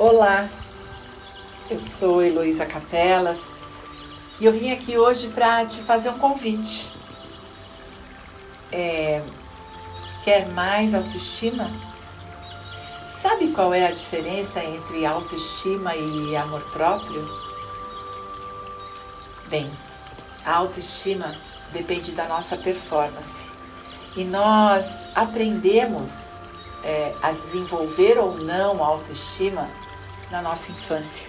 Olá, eu sou Heloísa Capelas e eu vim aqui hoje para te fazer um convite. É, quer mais autoestima? Sabe qual é a diferença entre autoestima e amor próprio? Bem, a autoestima depende da nossa performance e nós aprendemos é, a desenvolver ou não a autoestima na nossa infância.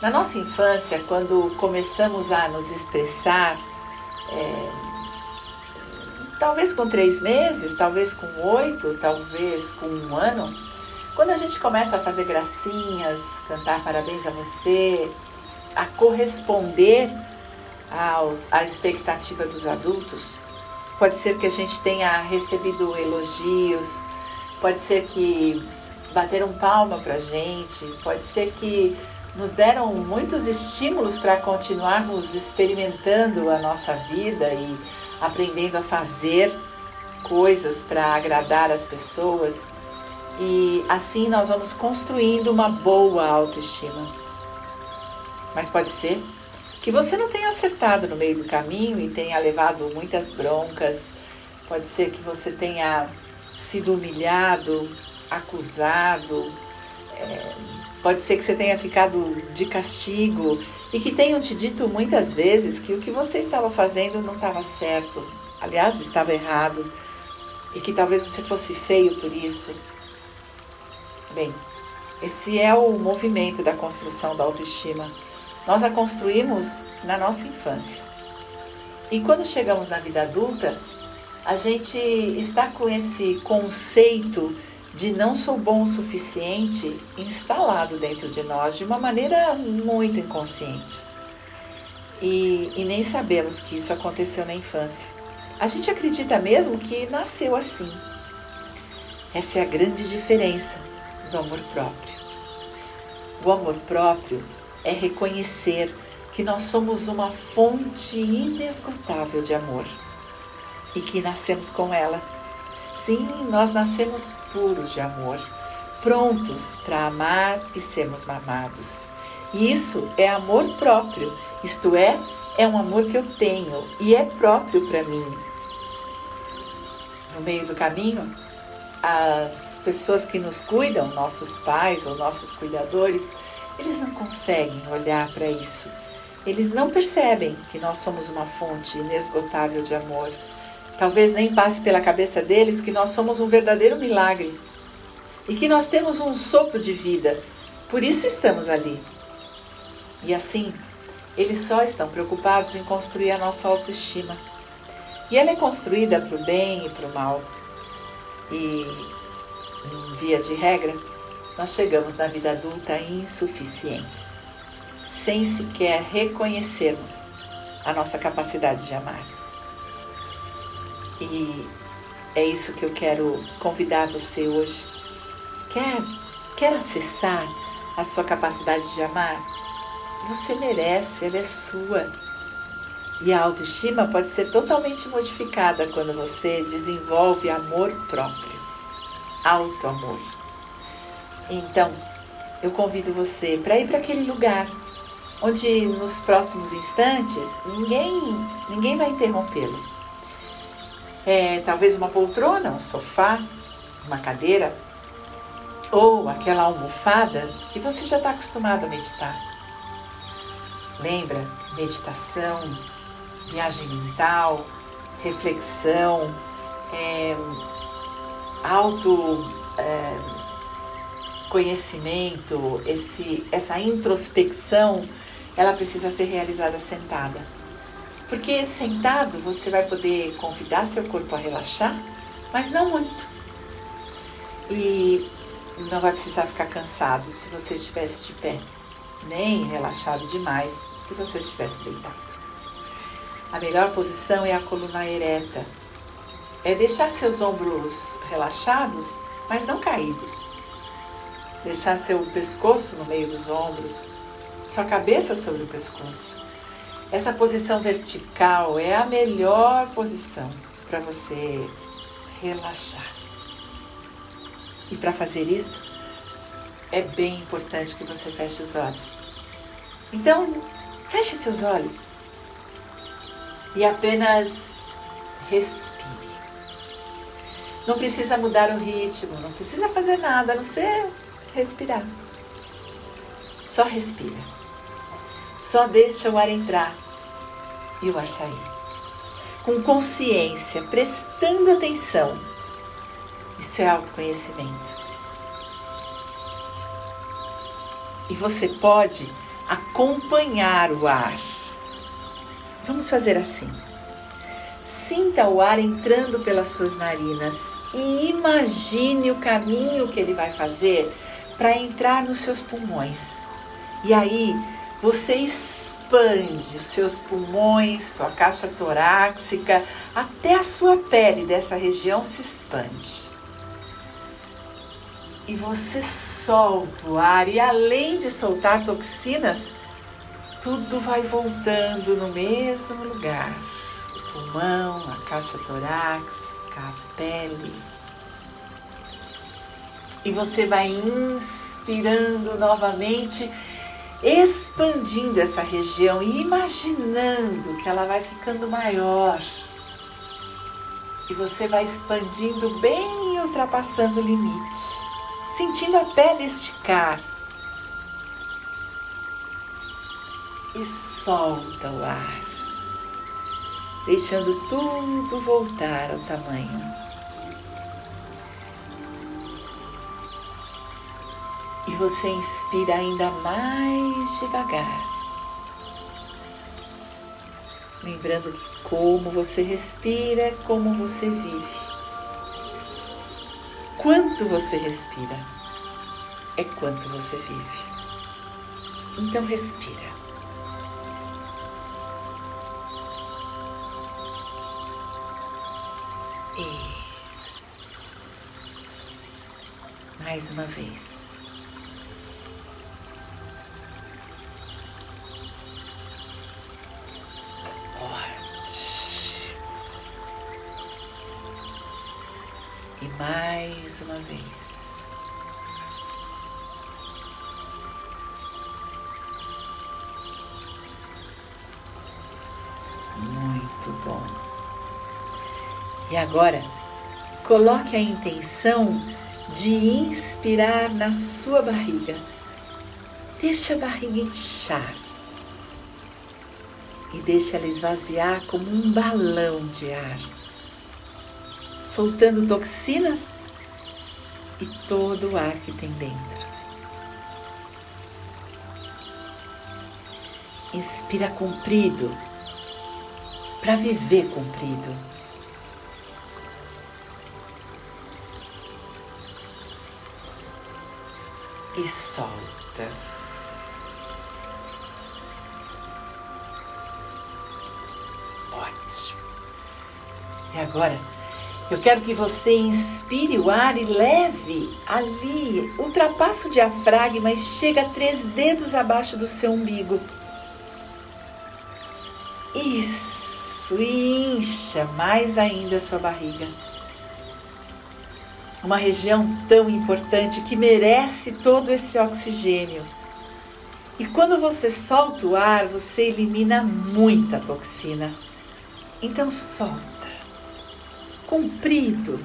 Na nossa infância, quando começamos a nos expressar, é, talvez com três meses, talvez com oito, talvez com um ano, quando a gente começa a fazer gracinhas, cantar parabéns a você, a corresponder aos, à expectativa dos adultos, pode ser que a gente tenha recebido elogios, pode ser que bateram palma para gente, pode ser que nos deram muitos estímulos para continuarmos experimentando a nossa vida e aprendendo a fazer coisas para agradar as pessoas. E assim nós vamos construindo uma boa autoestima. Mas pode ser que você não tenha acertado no meio do caminho e tenha levado muitas broncas. Pode ser que você tenha sido humilhado, acusado, é, pode ser que você tenha ficado de castigo e que tenham te dito muitas vezes que o que você estava fazendo não estava certo, aliás, estava errado, e que talvez você fosse feio por isso. Bem, esse é o movimento da construção da autoestima. Nós a construímos na nossa infância. E quando chegamos na vida adulta, a gente está com esse conceito de não sou bom o suficiente instalado dentro de nós de uma maneira muito inconsciente. E, e nem sabemos que isso aconteceu na infância. A gente acredita mesmo que nasceu assim. Essa é a grande diferença do amor próprio. O amor próprio é reconhecer que nós somos uma fonte inesgotável de amor e que nascemos com ela. Sim, nós nascemos puros de amor, prontos para amar e sermos amados. E isso é amor próprio, isto é, é um amor que eu tenho e é próprio para mim. No meio do caminho, as pessoas que nos cuidam, nossos pais ou nossos cuidadores, eles não conseguem olhar para isso. Eles não percebem que nós somos uma fonte inesgotável de amor Talvez nem passe pela cabeça deles que nós somos um verdadeiro milagre e que nós temos um sopro de vida. Por isso estamos ali. E assim, eles só estão preocupados em construir a nossa autoestima. E ela é construída para o bem e para o mal. E, via de regra, nós chegamos na vida adulta insuficientes, sem sequer reconhecermos a nossa capacidade de amar. E é isso que eu quero convidar você hoje. Quer, quer acessar a sua capacidade de amar? Você merece, ela é sua. E a autoestima pode ser totalmente modificada quando você desenvolve amor próprio, auto-amor. Então, eu convido você para ir para aquele lugar onde nos próximos instantes ninguém, ninguém vai interrompê-lo é, talvez uma poltrona, um sofá, uma cadeira, ou aquela almofada que você já está acostumado a meditar. Lembra? Meditação, viagem mental, reflexão, é, auto é, conhecimento, esse, essa introspecção, ela precisa ser realizada sentada. Porque sentado você vai poder convidar seu corpo a relaxar, mas não muito. E não vai precisar ficar cansado se você estivesse de pé, nem relaxado demais se você estivesse deitado. A melhor posição é a coluna ereta. É deixar seus ombros relaxados, mas não caídos. Deixar seu pescoço no meio dos ombros, sua cabeça sobre o pescoço. Essa posição vertical é a melhor posição para você relaxar. E para fazer isso, é bem importante que você feche os olhos. Então, feche seus olhos e apenas respire. Não precisa mudar o ritmo, não precisa fazer nada, a não ser respirar. Só respira. Só deixa o ar entrar e o ar sair. Com consciência, prestando atenção. Isso é autoconhecimento. E você pode acompanhar o ar. Vamos fazer assim. Sinta o ar entrando pelas suas narinas e imagine o caminho que ele vai fazer para entrar nos seus pulmões. E aí você expande os seus pulmões, sua caixa torácica, até a sua pele dessa região se expande. E você solta o ar, e além de soltar toxinas, tudo vai voltando no mesmo lugar. O pulmão, a caixa torácica a pele. E você vai inspirando novamente, expandindo essa região e imaginando que ela vai ficando maior. E você vai expandindo bem ultrapassando o limite, sentindo a pele esticar. E solta o ar deixando tudo voltar ao tamanho. Você inspira ainda mais devagar. Lembrando que como você respira é como você vive. Quanto você respira é quanto você vive. Então respira. Isso. Mais uma vez. Mais uma vez. Muito bom. E agora, coloque a intenção de inspirar na sua barriga. Deixe a barriga inchar e deixe ela esvaziar como um balão de ar, soltando toxinas e todo o ar que tem dentro. Inspira comprido para viver comprido. e solta. Ótimo. E agora, eu quero que você inspire o ar e leve ali, ultrapassa o diafragma e chega três dedos abaixo do seu umbigo. Isso, incha mais ainda a sua barriga uma região tão importante que merece todo esse oxigênio. E quando você solta o ar, você elimina muita toxina. Então solta. Comprido,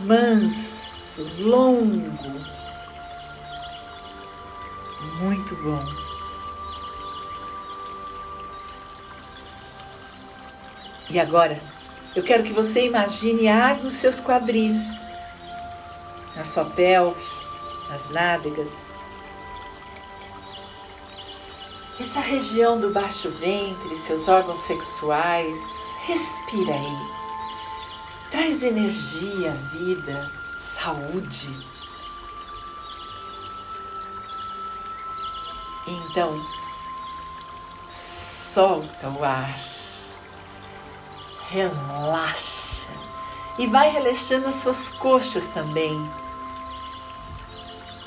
manso, longo. Muito bom. E agora, eu quero que você imagine ar nos seus quadris, na sua pelve, nas nádegas. Essa região do baixo ventre, seus órgãos sexuais, respira aí. Traz energia, vida, saúde. Então, solta o ar relaxa e vai relaxando as suas coxas também,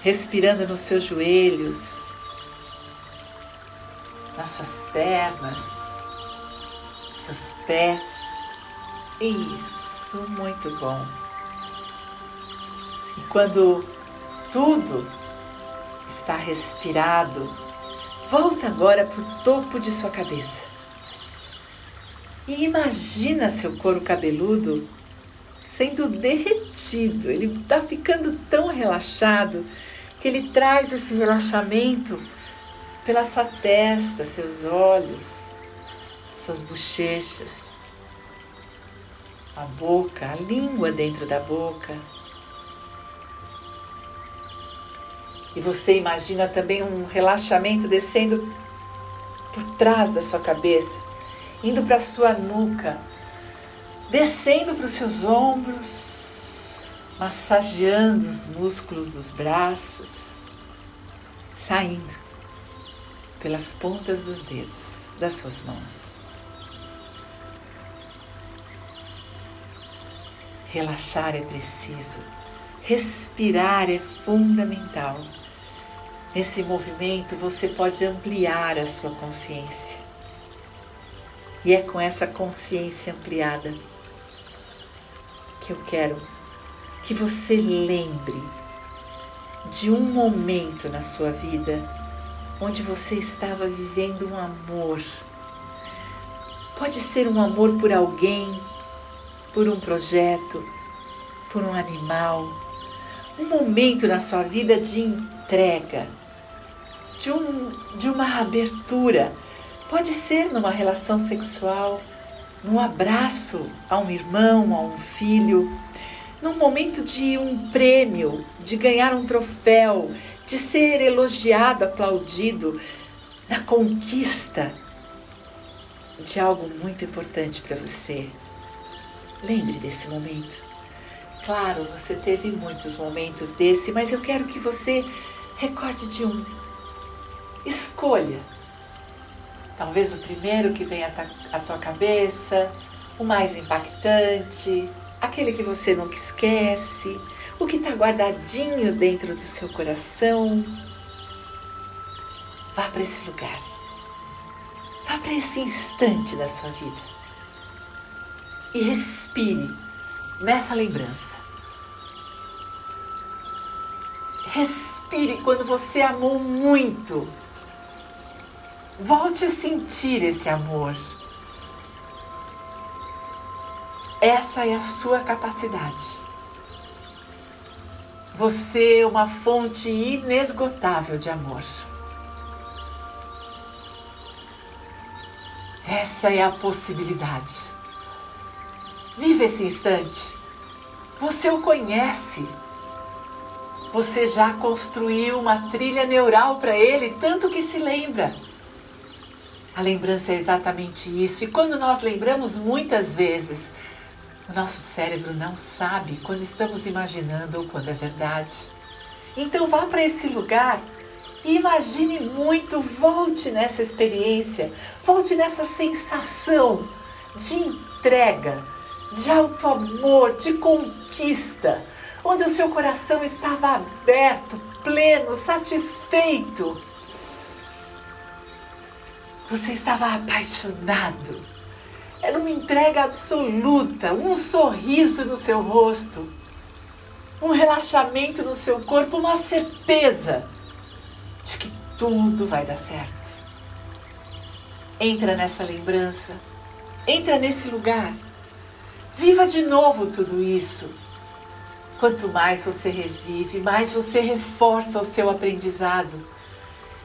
respirando nos seus joelhos, nas suas pernas, seus pés. Isso, muito bom. E quando tudo está respirado, volta agora para o topo de sua cabeça. E imagina seu couro cabeludo sendo derretido. Ele está ficando tão relaxado que ele traz esse relaxamento pela sua testa, seus olhos, suas bochechas, a boca, a língua dentro da boca. E você imagina também um relaxamento descendo por trás da sua cabeça, indo para a sua nuca, descendo para os seus ombros, massageando os músculos dos braços, saindo pelas pontas dos dedos das suas mãos. Relaxar é preciso, respirar é fundamental. Nesse movimento você pode ampliar a sua consciência. E é com essa consciência ampliada que eu quero que você lembre de um momento na sua vida onde você estava vivendo um amor. Pode ser um amor por alguém, por um projeto, por um animal, um momento na sua vida de entrega, de, um, de uma abertura. Pode ser numa relação sexual, num abraço a um irmão, a um filho, num momento de um prêmio, de ganhar um troféu, de ser elogiado, aplaudido na conquista de algo muito importante para você. Lembre desse momento. Claro, você teve muitos momentos desse, mas eu quero que você recorde de um. Escolha. Talvez o primeiro que vem à tua cabeça, o mais impactante, aquele que você nunca esquece o que está guardadinho dentro do seu coração. Vá para esse lugar. Vá para esse instante da sua vida. E respire nessa lembrança. Respire quando você amou muito. Volte a sentir esse amor. Essa é a sua capacidade. Você é uma fonte inesgotável de amor. Essa é a possibilidade. Vive esse instante. Você o conhece. Você já construiu uma trilha neural para ele, tanto que se lembra. A lembrança é exatamente isso. E quando nós lembramos muitas vezes, o nosso cérebro não sabe quando estamos imaginando ou quando é verdade. Então vá para esse lugar e imagine muito, volte nessa experiência, volte nessa sensação de entrega, de alto amor, de conquista, onde o seu coração estava aberto, pleno, satisfeito. Você estava apaixonado era uma entrega absoluta, um sorriso no seu rosto, um relaxamento no seu corpo, uma certeza de que tudo vai dar certo. Entra nessa lembrança, entra nesse lugar, viva de novo tudo isso. Quanto mais você revive, mais você reforça o seu aprendizado.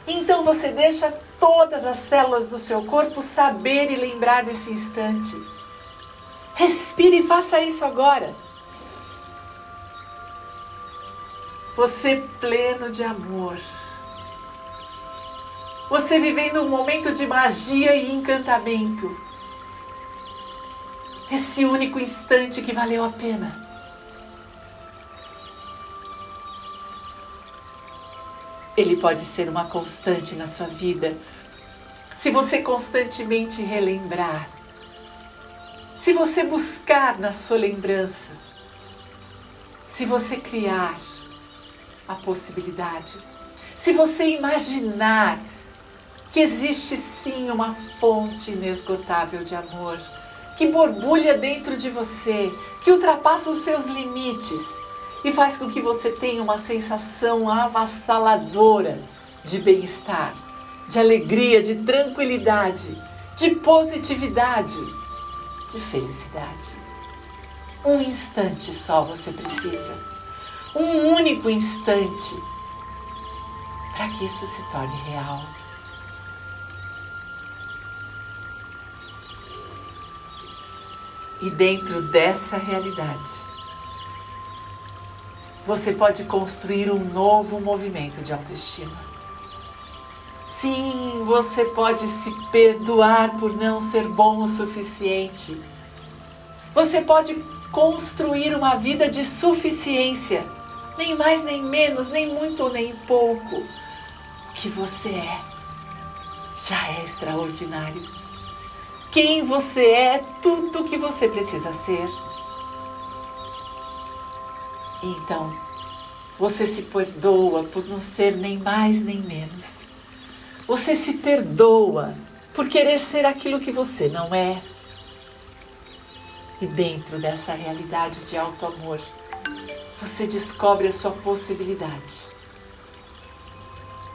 Então você deixa todas as células do seu corpo saber e lembrar desse instante. Respire e faça isso agora. Você pleno de amor. Você vivendo um momento de magia e encantamento. Esse único instante que valeu a pena. Ele pode ser uma constante na sua vida. Se você constantemente relembrar, se você buscar na sua lembrança, se você criar a possibilidade, se você imaginar que existe sim uma fonte inesgotável de amor, que borbulha dentro de você, que ultrapassa os seus limites e faz com que você tenha uma sensação avassaladora de bem-estar, de alegria, de tranquilidade, de positividade, de felicidade. Um instante só você precisa. Um único instante para que isso se torne real. E dentro dessa realidade, você pode construir um novo movimento de autoestima. Sim, você pode se perdoar por não ser bom o suficiente. Você pode construir uma vida de suficiência, nem mais nem menos, nem muito nem pouco. O que você é já é extraordinário. Quem você é, tudo o que você precisa ser. Então, você se perdoa por não ser nem mais nem menos. Você se perdoa por querer ser aquilo que você não é. E dentro dessa realidade de alto amor, você descobre a sua possibilidade.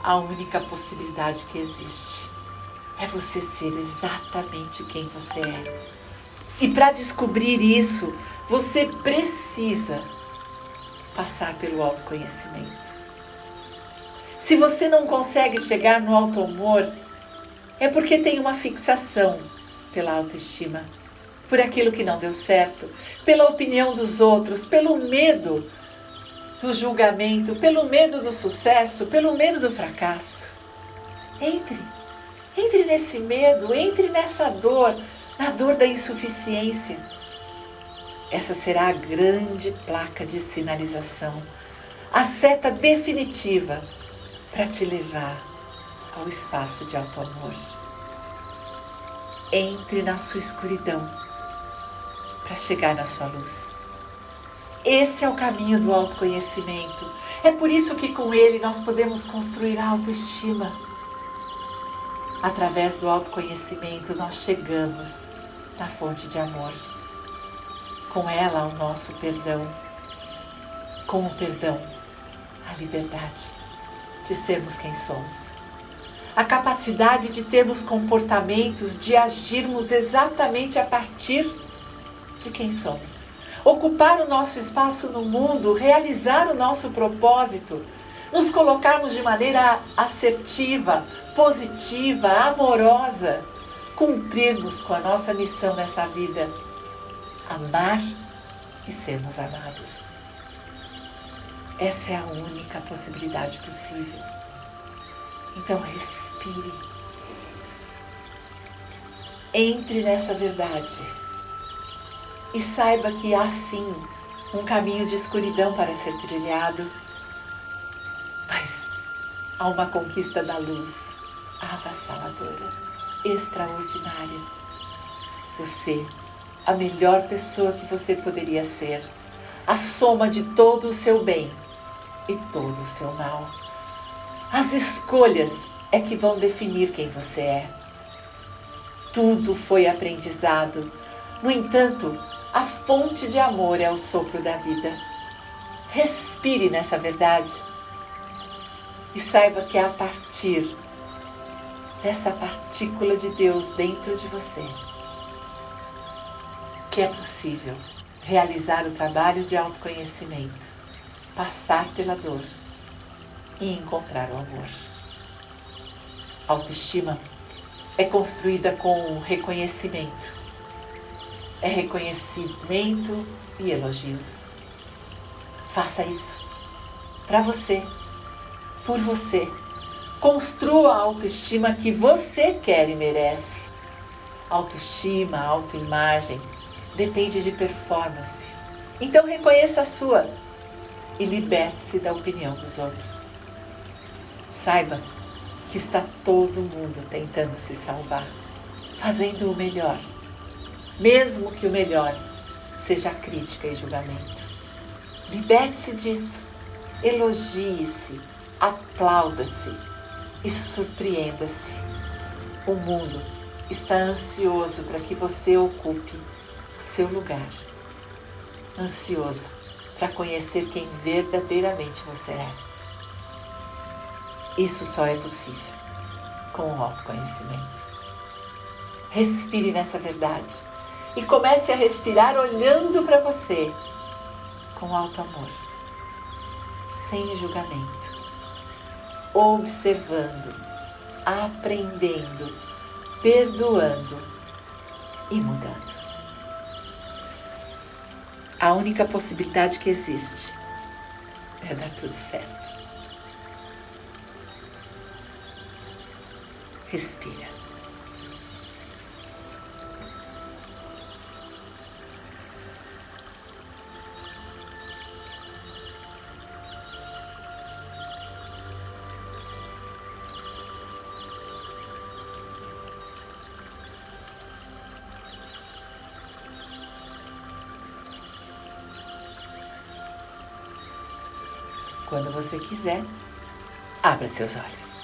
A única possibilidade que existe é você ser exatamente quem você é. E para descobrir isso, você precisa passar pelo autoconhecimento. Se você não consegue chegar no alto amor, é porque tem uma fixação pela autoestima, por aquilo que não deu certo, pela opinião dos outros, pelo medo do julgamento, pelo medo do sucesso, pelo medo do fracasso. Entre, entre nesse medo, entre nessa dor, na dor da insuficiência. Essa será a grande placa de sinalização, a seta definitiva para te levar ao espaço de alto amor. Entre na sua escuridão para chegar na sua luz. Esse é o caminho do autoconhecimento. É por isso que com ele nós podemos construir a autoestima. Através do autoconhecimento nós chegamos na fonte de amor. Com ela o nosso perdão. Com o perdão, a liberdade de sermos quem somos. A capacidade de termos comportamentos, de agirmos exatamente a partir de quem somos. Ocupar o nosso espaço no mundo, realizar o nosso propósito, nos colocarmos de maneira assertiva, positiva, amorosa, cumprirmos com a nossa missão nessa vida: amar e sermos amados. Essa é a única possibilidade possível. Então respire. Entre nessa verdade e saiba que há sim um caminho de escuridão para ser trilhado, mas há uma conquista da luz avassaladora, extraordinária. Você, a melhor pessoa que você poderia ser, a soma de todo o seu bem e todo o seu mal. As escolhas é que vão definir quem você é. Tudo foi aprendizado. No entanto, a fonte de amor é o sopro da vida. Respire nessa verdade e saiba que é a partir dessa partícula de Deus dentro de você que é possível realizar o trabalho de autoconhecimento passar pela dor e encontrar o amor. Autoestima é construída com reconhecimento. É reconhecimento e elogios. Faça isso para você, por você. Construa a autoestima que você quer e merece. Autoestima, autoimagem depende de performance. Então reconheça a sua e liberte-se da opinião dos outros. Saiba que está todo mundo tentando se salvar, fazendo o melhor, mesmo que o melhor seja crítica e julgamento. Liberte-se disso, elogie-se, aplauda-se e surpreenda-se. O mundo está ansioso para que você ocupe o seu lugar. Ansioso para conhecer quem verdadeiramente você é. Isso só é possível com o autoconhecimento. Respire nessa verdade e comece a respirar olhando para você com alto amor, sem julgamento, observando, aprendendo, perdoando e mudando. A única possibilidade que existe é dar tudo certo. Respira. Quando você quiser, abra seus olhos.